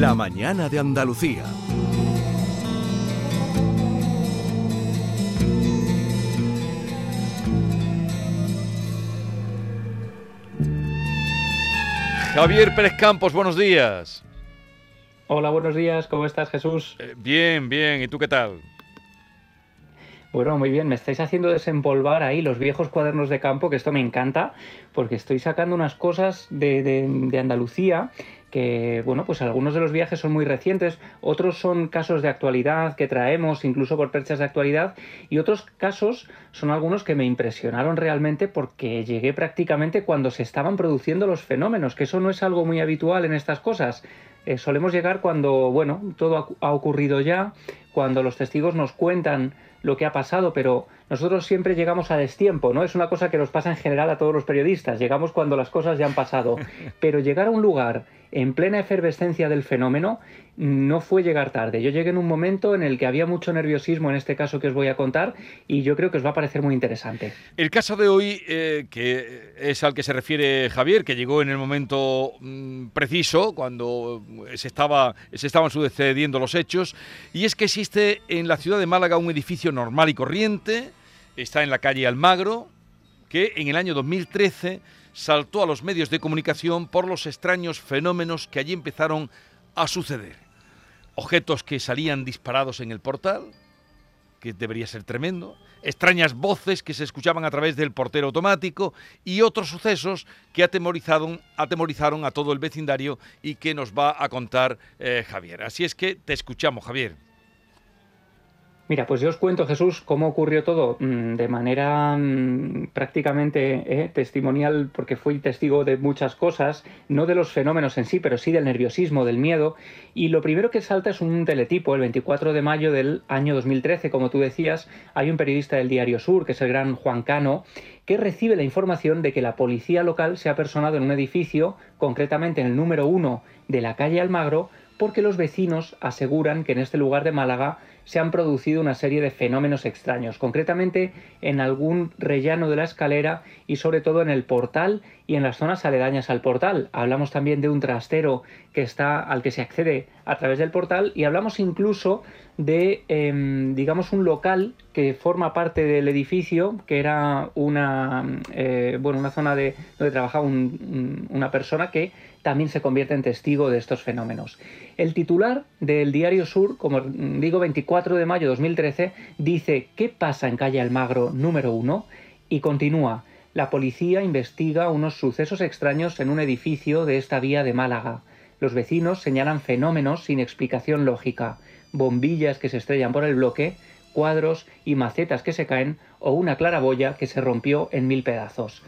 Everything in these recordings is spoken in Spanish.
La mañana de Andalucía. Javier Pérez Campos, buenos días. Hola, buenos días, ¿cómo estás Jesús? Eh, bien, bien, ¿y tú qué tal? Bueno, muy bien, me estáis haciendo desempolvar ahí los viejos cuadernos de campo, que esto me encanta, porque estoy sacando unas cosas de, de Andalucía que, bueno, pues algunos de los viajes son muy recientes, otros son casos de actualidad que traemos, incluso por perchas de actualidad, y otros casos son algunos que me impresionaron realmente porque llegué prácticamente cuando se estaban produciendo los fenómenos, que eso no es algo muy habitual en estas cosas. Eh, solemos llegar cuando, bueno, todo ha ocurrido ya, cuando los testigos nos cuentan lo que ha pasado, pero nosotros siempre llegamos a destiempo, ¿no? Es una cosa que nos pasa en general a todos los periodistas, llegamos cuando las cosas ya han pasado, pero llegar a un lugar en plena efervescencia del fenómeno no fue llegar tarde. Yo llegué en un momento en el que había mucho nerviosismo en este caso que os voy a contar y yo creo que os va a parecer muy interesante. El caso de hoy, eh, que es al que se refiere Javier, que llegó en el momento mm, preciso, cuando se, estaba, se estaban sucediendo los hechos, y es que existe en la ciudad de Málaga un edificio normal y corriente, está en la calle Almagro, que en el año 2013 saltó a los medios de comunicación por los extraños fenómenos que allí empezaron a suceder. Objetos que salían disparados en el portal, que debería ser tremendo, extrañas voces que se escuchaban a través del portero automático y otros sucesos que atemorizaron, a todo el vecindario y que nos va a contar eh, Javier. Así es que te escuchamos, Javier. Mira, pues yo os cuento, Jesús, cómo ocurrió todo mm, de manera mm, prácticamente eh, testimonial, porque fui testigo de muchas cosas, no de los fenómenos en sí, pero sí del nerviosismo, del miedo. Y lo primero que salta es un teletipo. El 24 de mayo del año 2013, como tú decías, hay un periodista del Diario Sur, que es el gran Juan Cano, que recibe la información de que la policía local se ha personado en un edificio, concretamente en el número uno de la calle Almagro, porque los vecinos aseguran que en este lugar de Málaga se han producido una serie de fenómenos extraños, concretamente en algún rellano de la escalera y sobre todo en el portal y en las zonas aledañas al portal. Hablamos también de un trastero que está al que se accede a través del portal y hablamos incluso de em, digamos un local que forma parte del edificio que era una eh, bueno una zona de donde trabajaba una persona que también se convierte en testigo de estos fenómenos. El titular del Diario Sur, como digo, 24 de mayo de 2013, dice ¿Qué pasa en calle Almagro número 1? y continúa la policía investiga unos sucesos extraños en un edificio de esta vía de Málaga. Los vecinos señalan fenómenos sin explicación lógica, bombillas que se estrellan por el bloque, cuadros y macetas que se caen o una claraboya que se rompió en mil pedazos.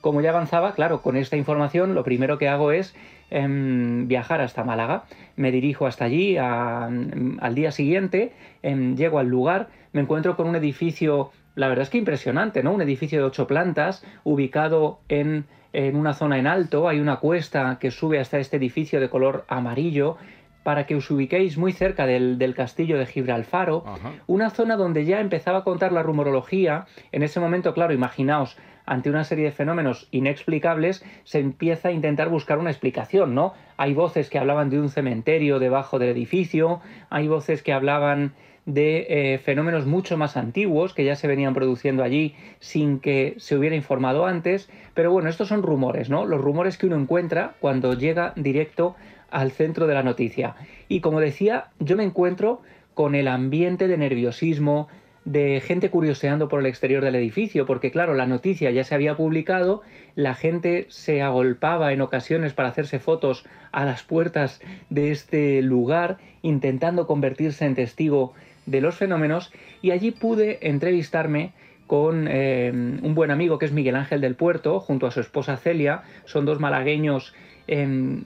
Como ya avanzaba, claro, con esta información lo primero que hago es em, viajar hasta Málaga. Me dirijo hasta allí al día siguiente, em, llego al lugar, me encuentro con un edificio, la verdad es que impresionante, ¿no? Un edificio de ocho plantas, ubicado en, una zona en alto, hay una cuesta que sube hasta este edificio de color amarillo, para que os ubiquéis muy cerca del, castillo de Gibralfaro, una zona donde ya empezaba a contar la rumorología. En ese momento, claro, imaginaos, ante una serie de fenómenos inexplicables, se empieza a intentar buscar una explicación, ¿no? Hay voces que hablaban de un cementerio debajo del edificio, hay voces que hablaban de eh, fenómenos mucho más antiguos que ya se venían produciendo allí sin que se hubiera informado antes, pero bueno, estos son rumores, ¿no? Los rumores que uno encuentra cuando llega directo al centro de la noticia. Y como decía, yo me encuentro con el ambiente de nerviosismo, de gente curioseando por el exterior del edificio, porque claro, la noticia ya se había publicado, la gente se agolpaba en ocasiones para hacerse fotos a las puertas de este lugar, intentando convertirse en testigo de los fenómenos, y allí pude entrevistarme con eh, un buen amigo que es Miguel Ángel del Puerto, junto a su esposa Celia, son dos malagueños em,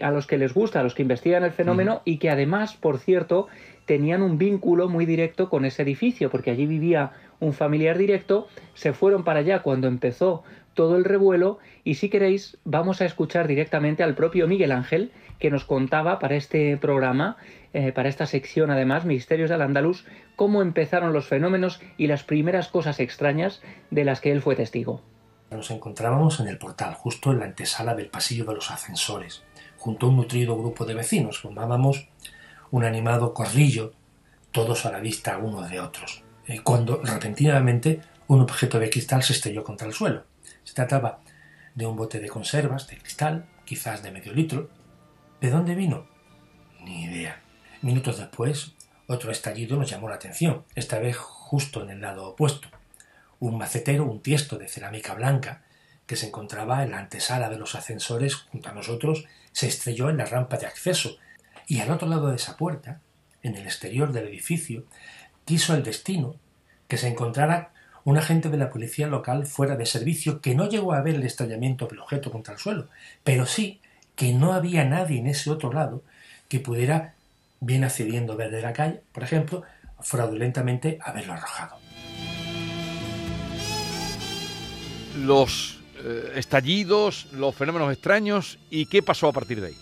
a los que les gusta, a los que investigan el fenómeno, y que además, por cierto, tenían un vínculo muy directo con ese edificio, porque allí vivía un familiar directo, se fueron para allá cuando empezó todo el revuelo y si queréis vamos a escuchar directamente al propio Miguel Ángel que nos contaba para este programa, eh, para esta sección además, Misterios del Andaluz, cómo empezaron los fenómenos y las primeras cosas extrañas de las que él fue testigo. Nos encontrábamos en el portal, justo en la antesala del pasillo de los ascensores junto a un nutrido grupo de vecinos. Formábamos un animado corrillo, todos a la vista unos de otros, eh, cuando repentinamente un objeto de cristal se estrelló contra el suelo. Se trataba de un bote de conservas de cristal, quizás de medio litro. ¿De dónde vino? Ni idea. Minutos después, otro estallido nos llamó la atención, esta vez justo en el lado opuesto. Un macetero, un tiesto de cerámica blanca, que se encontraba en la antesala de los ascensores junto a nosotros, se estrelló en la rampa de acceso, y al otro lado de esa puerta, en el exterior del edificio, quiso el destino que se encontrara un agente de la policía local fuera de servicio que no llegó a ver el estallamiento del objeto contra el suelo, pero sí que no había nadie en ese otro lado que pudiera, bien accediendo desde la calle, por ejemplo, fraudulentamente haberlo arrojado. Los eh, estallidos, los fenómenos extraños y qué pasó a partir de ahí.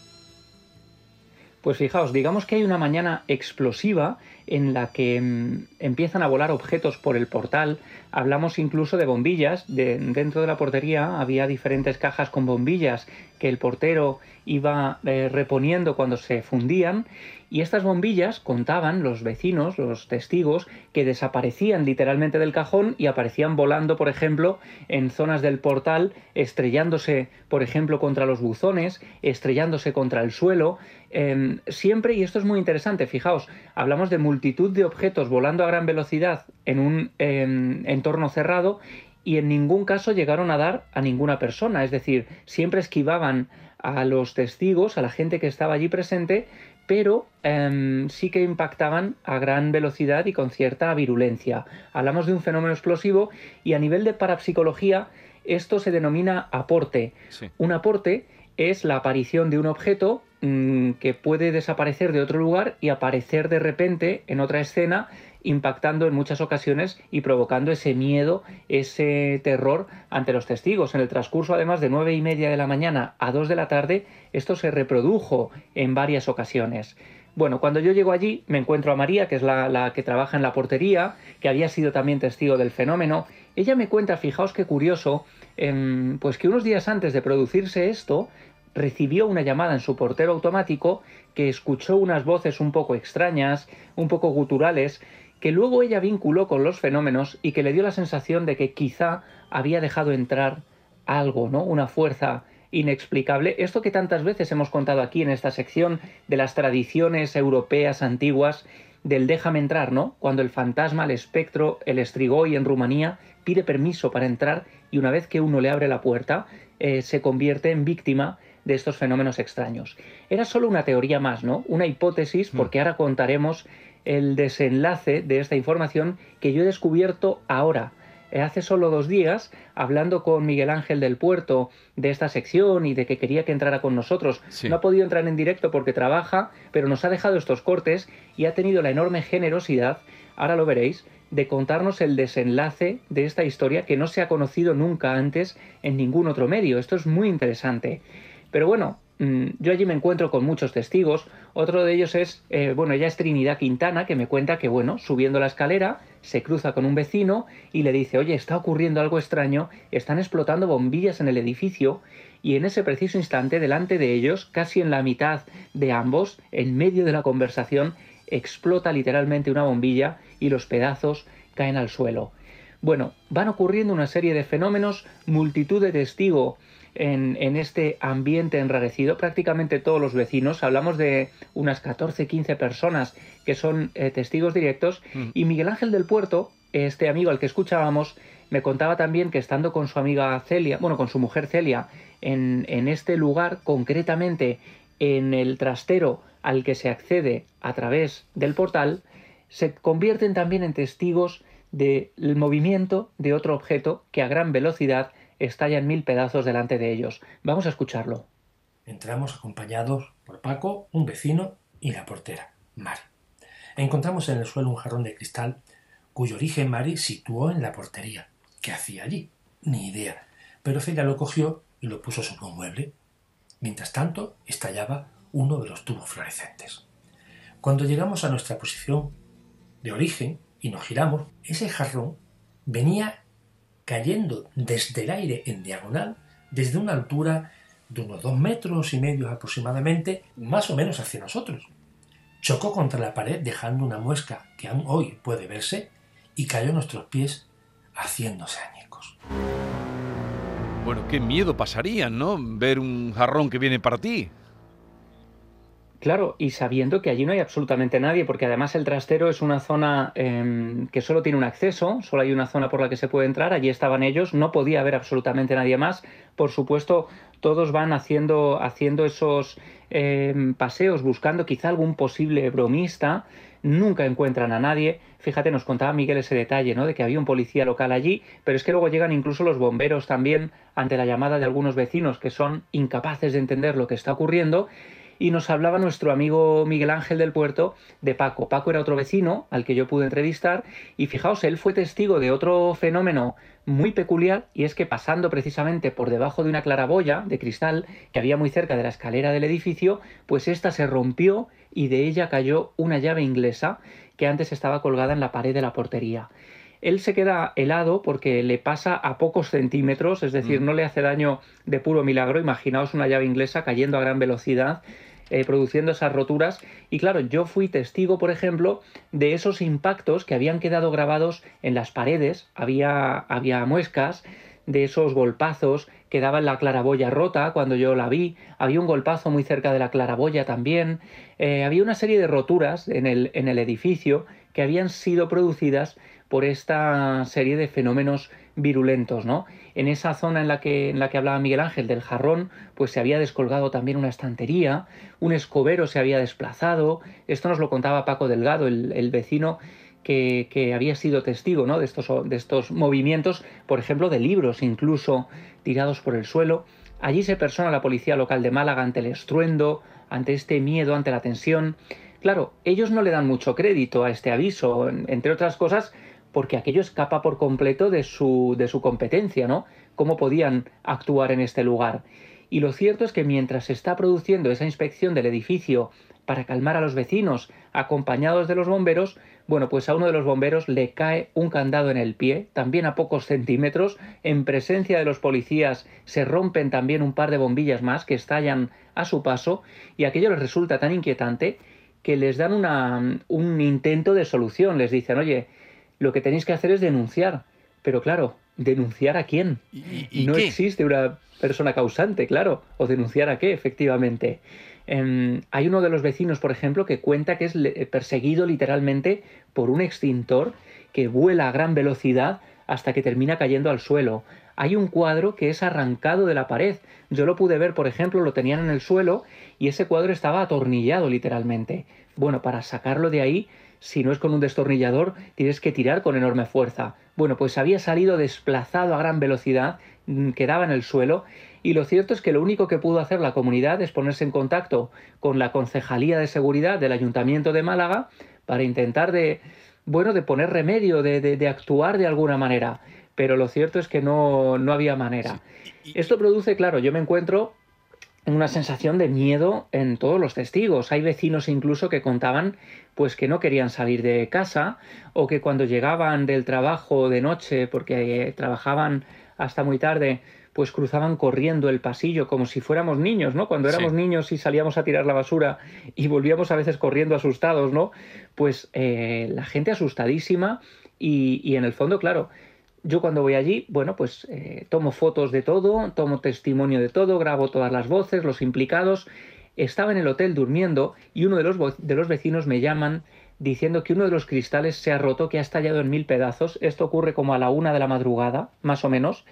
Pues fijaos, digamos que hay una mañana explosiva en la que mm, empiezan a volar objetos por el portal. Hablamos incluso de bombillas. dentro de la portería había diferentes cajas con bombillas que el portero iba eh, reponiendo cuando se fundían. Y estas bombillas contaban los vecinos, los testigos, que desaparecían literalmente del cajón y aparecían volando, por ejemplo, en zonas del portal, estrellándose, por ejemplo, contra los buzones, estrellándose contra el suelo. Em, siempre, y esto es muy interesante, fijaos, hablamos de multitud de objetos volando a gran velocidad en un em, entorno cerrado y en ningún caso llegaron a dar a ninguna persona, es decir, siempre esquivaban a los testigos, a la gente que estaba allí presente, pero em, sí que impactaban a gran velocidad y con cierta virulencia. Hablamos de un fenómeno explosivo y a nivel de parapsicología esto se denomina aporte. Un aporte es la aparición de un objeto mm, que puede desaparecer de otro lugar y aparecer de repente en otra escena impactando en muchas ocasiones y provocando ese miedo, ese terror ante los testigos. En el transcurso, además, de nueve y media de la mañana a dos de la tarde, esto se reprodujo en varias ocasiones. Bueno, cuando yo llego allí me encuentro a María, que es la, que trabaja en la portería, que había sido también testigo del fenómeno. Ella me cuenta, fijaos qué curioso, em, pues que unos días antes de producirse esto, recibió una llamada en su portero automático que escuchó unas voces un poco extrañas, un poco guturales, que luego ella vinculó con los fenómenos y que le dio la sensación de que quizá había dejado entrar algo, ¿no? Una fuerza inexplicable. Esto que tantas veces hemos contado aquí en esta sección de las tradiciones europeas antiguas del déjame entrar, ¿no? Cuando el fantasma, el espectro, el estrigoy en Rumanía pide permiso para entrar y una vez que uno le abre la puerta eh, se convierte en víctima de estos fenómenos extraños. Era solo una teoría más, ¿no? Una hipótesis, porque ahora contaremos el desenlace de esta información que yo he descubierto ahora, eh, hace solo dos días, hablando con Miguel Ángel del Puerto de esta sección y de que quería que entrara con nosotros. No ha podido entrar en directo porque trabaja, pero nos ha dejado estos cortes y ha tenido la enorme generosidad, ahora lo veréis, de contarnos el desenlace de esta historia que no se ha conocido nunca antes en ningún otro medio. Esto es muy interesante. Pero bueno, mm, yo allí me encuentro con muchos testigos. Otro de ellos es, eh, bueno, ella es Trinidad Quintana, que me cuenta que, bueno, subiendo la escalera, se cruza con un vecino y le dice, oye, está ocurriendo algo extraño, están explotando bombillas en el edificio y en ese preciso instante, delante de ellos, casi en la mitad de ambos, en medio de la conversación, explota literalmente una bombilla y los pedazos caen al suelo. Bueno, van ocurriendo una serie de fenómenos, multitud de testigos en, este ambiente enrarecido, prácticamente todos los vecinos, hablamos de unas 14, 15 personas que son eh, testigos directos, mm. y Miguel Ángel del Puerto, este amigo al que escuchábamos, me contaba también que estando con su amiga Celia, bueno, con su mujer Celia, en, en este lugar, concretamente en el trastero al que se accede a través del portal, se convierten también en testigos del movimiento de otro objeto que a gran velocidad estalla en mil pedazos delante de ellos. Vamos a escucharlo. Entramos acompañados por Paco, un vecino y la portera, Mari. Encontramos en el suelo un jarrón de cristal cuyo origen Mari situó en la portería. ¿Qué hacía allí? Ni idea. Pero Celia lo cogió y lo puso sobre un mueble. Mientras tanto, estallaba uno de los tubos fluorescentes. Cuando llegamos a nuestra posición de origen y nos giramos, ese jarrón venía cayendo desde el aire en diagonal, desde una altura de unos dos metros y medio aproximadamente, más o menos hacia nosotros. Chocó contra la pared dejando una muesca que aún hoy puede verse y cayó a nuestros pies haciéndose añicos. Bueno, qué miedo pasaría, ¿no? Ver un jarrón que viene para ti. Claro, y sabiendo que allí no hay absolutamente nadie, porque además el trastero es una zona em, que solo tiene un acceso, solo hay una zona por la que se puede entrar, allí estaban ellos, no podía haber absolutamente nadie más. Por supuesto, todos van haciendo, haciendo esos em, paseos, buscando quizá algún posible bromista, nunca encuentran a nadie. Fíjate, nos contaba Miguel ese detalle, ¿no? De que había un policía local allí, pero es que luego llegan incluso los bomberos también ante la llamada de algunos vecinos que son incapaces de entender lo que está ocurriendo y nos hablaba nuestro amigo Miguel Ángel del Puerto de Paco. Paco era otro vecino al que yo pude entrevistar y fijaos, él fue testigo de otro fenómeno muy peculiar y es que pasando precisamente por debajo de una claraboya de cristal que había muy cerca de la escalera del edificio, pues esta se rompió y de ella cayó una llave inglesa que antes estaba colgada en la pared de la portería él se queda helado porque le pasa a pocos centímetros, es decir, mm. no le hace daño de puro milagro. Imaginaos una llave inglesa cayendo a gran velocidad eh, produciendo esas roturas. Y claro, yo fui testigo, por ejemplo, de esos impactos que habían quedado grabados en las paredes, había, había muescas de esos golpazos que daban la claraboya rota cuando yo la vi, había un golpazo muy cerca de la claraboya también, eh, había una serie de roturas en el, en el edificio que habían sido producidas por esta serie de fenómenos virulentos, ¿no? En esa zona en la que, en la que hablaba Miguel Ángel del jarrón, pues se había descolgado también una estantería, un escobero se había desplazado, esto nos lo contaba Paco Delgado, el, vecino que, que, había sido testigo ¿no? de, estos, de estos movimientos, por ejemplo, de libros incluso tirados por el suelo. Allí se persona la policía local de Málaga ante el estruendo, ante este miedo, ante la tensión. Claro, ellos no le dan mucho crédito a este aviso, entre otras cosas porque aquello escapa por completo de su, de su competencia, ¿no? ¿Cómo podían actuar en este lugar? Y lo cierto es que mientras se está produciendo esa inspección del edificio para calmar a los vecinos, acompañados de los bomberos, bueno, pues a uno de los bomberos le cae un candado en el pie, también a pocos centímetros, en presencia de los policías se rompen también un par de bombillas más que estallan a su paso, y aquello les resulta tan inquietante que les dan una, un intento de solución, les dicen, oye, lo que tenéis que hacer es denunciar. Pero claro, ¿denunciar a quién? ¿Y, no existe una persona causante, claro. ¿O denunciar a qué, efectivamente? Em, hay uno de los vecinos, por ejemplo, que cuenta que es perseguido literalmente por un extintor que vuela a gran velocidad hasta que termina cayendo al suelo. Hay un cuadro que es arrancado de la pared. Yo lo pude ver, por ejemplo, lo tenían en el suelo y ese cuadro estaba atornillado literalmente. Bueno, para sacarlo de ahí si no es con un destornillador, tienes que tirar con enorme fuerza. Bueno, pues había salido desplazado a gran velocidad, mm, quedaba en el suelo, y lo cierto es que lo único que pudo hacer la comunidad es ponerse en contacto con la Concejalía de Seguridad del Ayuntamiento de Málaga para intentar de, bueno, de poner remedio, de, de, actuar de alguna manera. Pero lo cierto es que no, no había manera. Esto produce, claro, yo me encuentro una sensación de miedo en todos los testigos. Hay vecinos incluso que contaban pues que no querían salir de casa o que cuando llegaban del trabajo de noche porque trabajaban hasta muy tarde pues cruzaban corriendo el pasillo como si fuéramos niños, ¿no? Cuando éramos niños y salíamos a tirar la basura y volvíamos a veces corriendo asustados, ¿no? Pues eh, la gente asustadísima y, y en el fondo, claro, yo cuando voy allí, bueno, pues eh, tomo fotos de todo, tomo testimonio de todo, grabo todas las voces, los implicados. Estaba en el hotel durmiendo y uno de los, de los vecinos me llaman diciendo que uno de los cristales se ha roto, que ha estallado en mil pedazos. Esto ocurre como a la una de la madrugada, más o menos.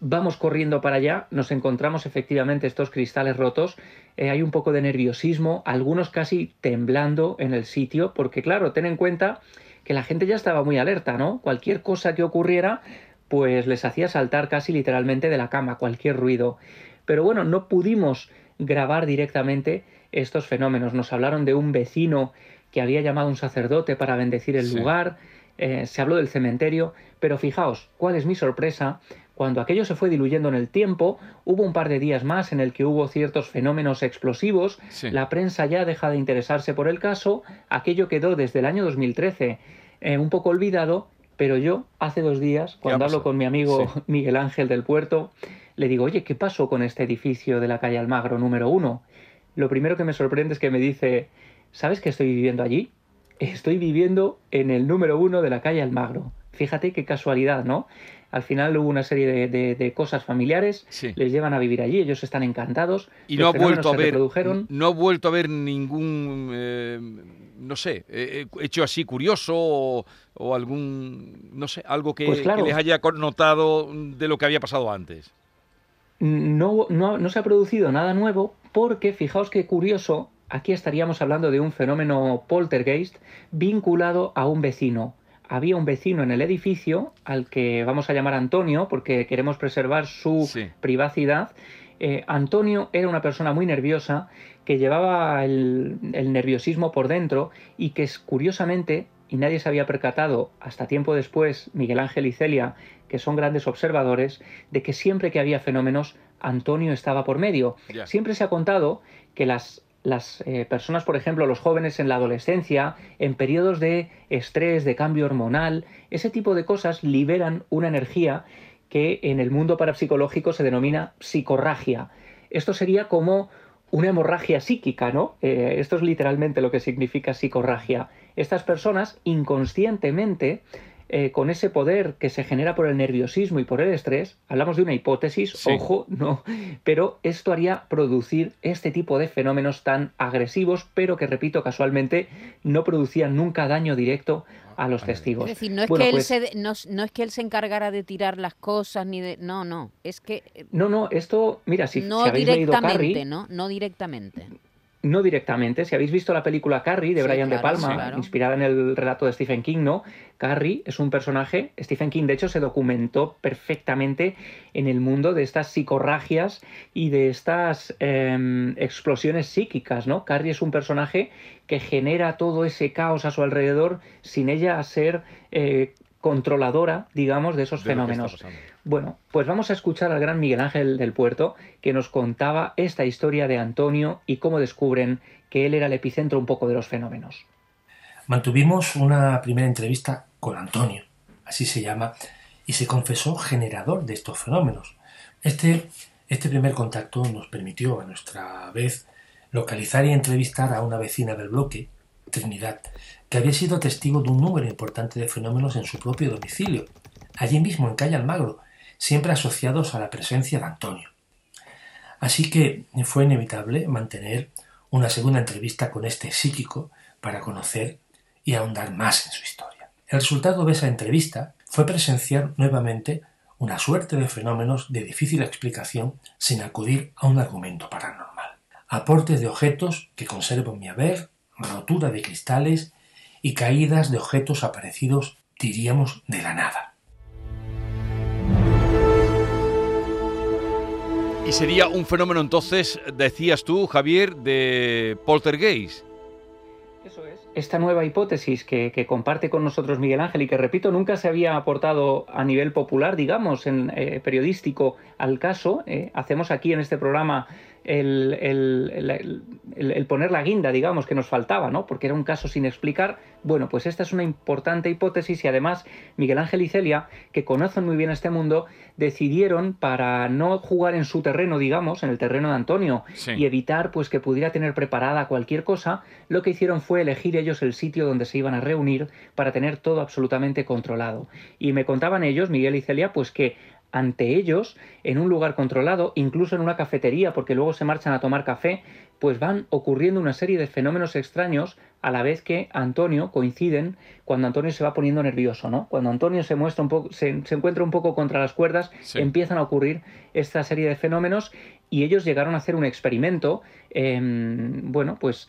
Vamos corriendo para allá, nos encontramos efectivamente estos cristales rotos, eh, hay un poco de nerviosismo, algunos casi temblando en el sitio, porque claro, ten en cuenta que la gente ya estaba muy alerta, ¿no? Cualquier cosa que ocurriera, pues les hacía saltar casi literalmente de la cama, cualquier ruido. Pero bueno, no pudimos grabar directamente estos fenómenos. Nos hablaron de un vecino que había llamado a un sacerdote para bendecir el lugar, eh, se habló del cementerio, pero fijaos, cuál es mi sorpresa, cuando aquello se fue diluyendo en el tiempo, hubo un par de días más en el que hubo ciertos fenómenos explosivos, la prensa ya deja de interesarse por el caso, aquello quedó desde el año 2013 eh, un poco olvidado, pero yo hace dos días, cuando hablo con mi amigo Miguel Ángel del Puerto, le digo, oye, ¿qué pasó con este edificio de la calle Almagro número uno? Lo primero que me sorprende es que me dice, ¿sabes que estoy viviendo allí? Estoy viviendo en el número uno de la calle Almagro. Fíjate qué casualidad, ¿no? Al final hubo una serie de, cosas familiares, les llevan a vivir allí, ellos están encantados. Y no ha vuelto a ver, no ha vuelto a ver ningún, eh, no sé, eh, eh, hecho así curioso o, algún, no sé, algo que, pues les haya connotado de lo que había pasado antes. No, no, no se ha producido nada nuevo porque, fijaos qué curioso, aquí estaríamos hablando de un fenómeno poltergeist vinculado a un vecino había un vecino en el edificio al que vamos a llamar Antonio porque queremos preservar su privacidad. Eh, Antonio era una persona muy nerviosa que llevaba el, nerviosismo por dentro y que es curiosamente, y nadie se había percatado hasta tiempo después, Miguel Ángel y Celia, que son grandes observadores, de que siempre que había fenómenos, Antonio estaba por medio. Siempre se ha contado que las las eh, personas, por ejemplo, los jóvenes en la adolescencia, en periodos de estrés, de cambio hormonal, ese tipo de cosas liberan una energía que en el mundo parapsicológico se denomina psicorragia. Esto sería como una hemorragia psíquica, ¿no? Eh, esto es literalmente lo que significa psicorragia. Estas personas inconscientemente eh, con ese poder que se genera por el nerviosismo y por el estrés, hablamos de una hipótesis, ojo, no, pero esto haría producir este tipo de fenómenos tan agresivos, pero que, repito, casualmente no producían nunca daño directo a los testigos. Es decir, no es, que él pues se, no, es que él se encargara de tirar las cosas ni de... No, no, es que... Eh, no, no, esto, mira, si, no habéis leído Carrie, ¿no? No directamente. No directamente. Si habéis visto la película Carrie de Brian De Palma, inspirada en el relato de Stephen King, ¿no? Carrie es un personaje. Stephen King, de hecho, se documentó perfectamente en el mundo de estas psicorragias y de estas em, explosiones psíquicas, ¿no? Carrie es un personaje que genera todo ese caos a su alrededor sin ella ser eh, controladora, digamos, de esos fenómenos. Bueno, pues vamos a escuchar al gran Miguel Ángel del Puerto, que nos contaba esta historia de Antonio y cómo descubren que él era el epicentro un poco de los fenómenos. Mantuvimos una primera entrevista con Antonio, así se llama, y se confesó generador de estos fenómenos. Este, este primer contacto nos permitió, a nuestra vez, localizar y entrevistar a una vecina del bloque, Trinidad, que había sido testigo de un número importante de fenómenos en su propio domicilio, allí mismo en Calle Almagro, siempre asociados a la presencia de Antonio. Así que fue inevitable mantener una segunda entrevista con este psíquico para conocer y ahondar más en su historia. El resultado de esa entrevista fue presenciar nuevamente una suerte de fenómenos de difícil explicación sin acudir a un argumento paranormal. Aportes de objetos que conservo en mi haber, rotura de cristales y caídas de objetos aparecidos, diríamos, de la nada. Y sería un fenómeno entonces, decías tú, Javier, de poltergeist. Eso es. Esta nueva hipótesis que, comparte con nosotros Miguel Ángel y que, repito, nunca se había aportado a nivel popular, digamos, en eh, periodístico al caso, eh, hacemos aquí en este programa el, el, poner la guinda, digamos, que nos faltaba, ¿no? Porque era un caso sin explicar. Bueno, pues esta es una importante hipótesis y además Miguel Ángel y Celia, que conocen muy bien este mundo, decidieron para no jugar en su terreno, digamos, en el terreno de Antonio y evitar pues que pudiera tener preparada cualquier cosa, lo que hicieron fue elegir ellos el sitio donde se iban a reunir para tener todo absolutamente controlado. Y me contaban ellos, Miguel y Celia, pues que ante ellos en un lugar controlado, incluso en una cafetería, porque luego se marchan a tomar café, pues van ocurriendo una serie de fenómenos extraños a la vez que Antonio coinciden cuando Antonio se va poniendo nervioso, ¿no? Cuando Antonio se muestra un poco, se, encuentra un poco contra las cuerdas, empiezan a ocurrir esta serie de fenómenos y ellos llegaron a hacer un experimento, em, bueno, pues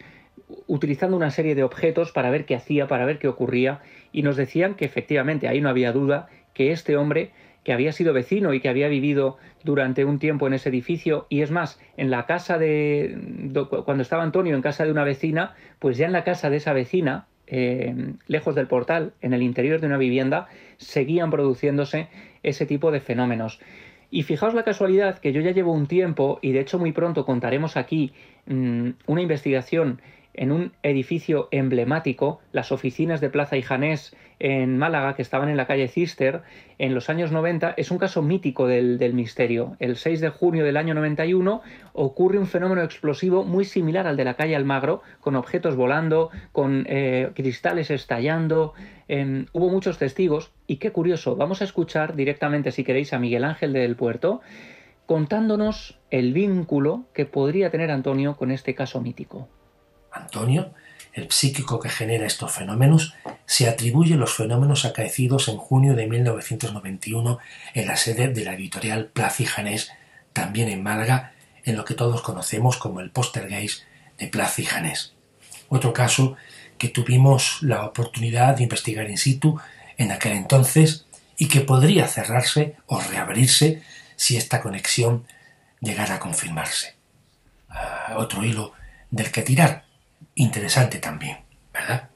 utilizando una serie de objetos para ver qué hacía, para ver qué ocurría, y nos decían que efectivamente ahí no había duda que este hombre que había sido vecino y que había vivido durante un tiempo en ese edificio y es más, en la casa de, cuando estaba Antonio en casa de una vecina, pues ya en la casa de esa vecina, eh, lejos del portal, en el interior de una vivienda, seguían produciéndose ese tipo de fenómenos. Y fijaos la casualidad que yo ya llevo un tiempo, y de hecho muy pronto contaremos aquí mm, una investigación en un edificio emblemático, las oficinas de Plaza Ijanés en Málaga, que estaban en la calle Cister, en los años 90, es un caso mítico del, misterio. El 6 de junio del año 91 ocurre un fenómeno explosivo muy similar al de la calle Almagro, con objetos volando, con eh, cristales estallando. Hubo muchos testigos y qué curioso, vamos a escuchar directamente, si queréis, a Miguel Ángel del Puerto contándonos el vínculo que podría tener Antonio con este caso mítico. Antonio, el psíquico que genera estos fenómenos, se atribuye los fenómenos acaecidos en junio de 1991 en la sede de la editorial Plaza Janés, también en Málaga, en lo que todos conocemos como el Postergeist de Plaza Janés. Otro caso que tuvimos la oportunidad de investigar in situ en aquel entonces y que podría cerrarse o reabrirse si esta conexión llegara a confirmarse. Ah, otro hilo del que tirar interesante también, ¿verdad?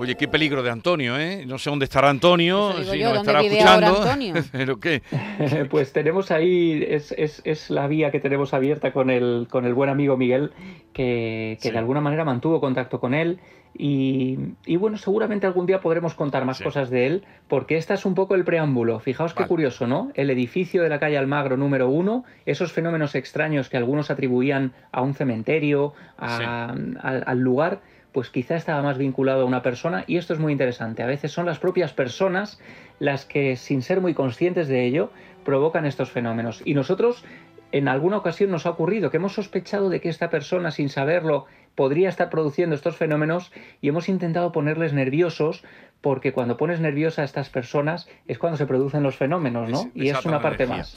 Oye, qué peligro de Antonio, ¿eh? No sé dónde estará Antonio, si nos estará escuchando. ¿Pero qué? pues tenemos ahí, es, es, es, la vía que tenemos abierta con el, con el buen amigo Miguel, que, que de alguna manera mantuvo contacto con él. Y, y bueno, seguramente algún día podremos contar más cosas de él, porque este es un poco el preámbulo. Fijaos qué curioso, ¿no? El edificio de la calle Almagro número uno, esos fenómenos extraños que algunos atribuían a un cementerio, a, al lugar pues quizá estaba más vinculado a una persona y esto es muy interesante. A veces son las propias personas las que, sin ser muy conscientes de ello, provocan estos fenómenos. Y nosotros, en alguna ocasión nos ha ocurrido que hemos sospechado de que esta persona, sin saberlo, podría estar produciendo estos fenómenos y hemos intentado ponerles nerviosos porque cuando pones nerviosa a estas personas es cuando se producen los fenómenos, ¿no? y es una parte más.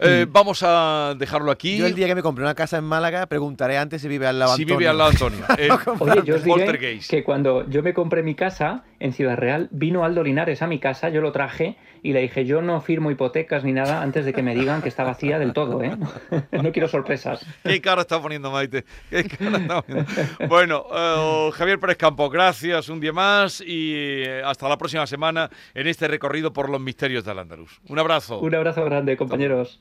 Eh, vamos a dejarlo aquí. Yo el día que me compré una casa en Málaga preguntaré antes si vive al lado Si vive al lado Antonio. Oye, yo os diré que cuando yo me compré mi casa en Ciudad Real, vino Aldo Linares a mi casa, yo lo traje y le dije, yo no firmo hipotecas ni nada antes de que me digan que está vacía del todo, ¿eh? no quiero sorpresas. Qué cara está poniendo Maite. Qué cara está poniendo. Bueno, eh, Javier Pérez Campo, gracias un día más y hasta la próxima semana en este recorrido por los misterios del Andaluz. Un abrazo. Un abrazo grande, compañeros.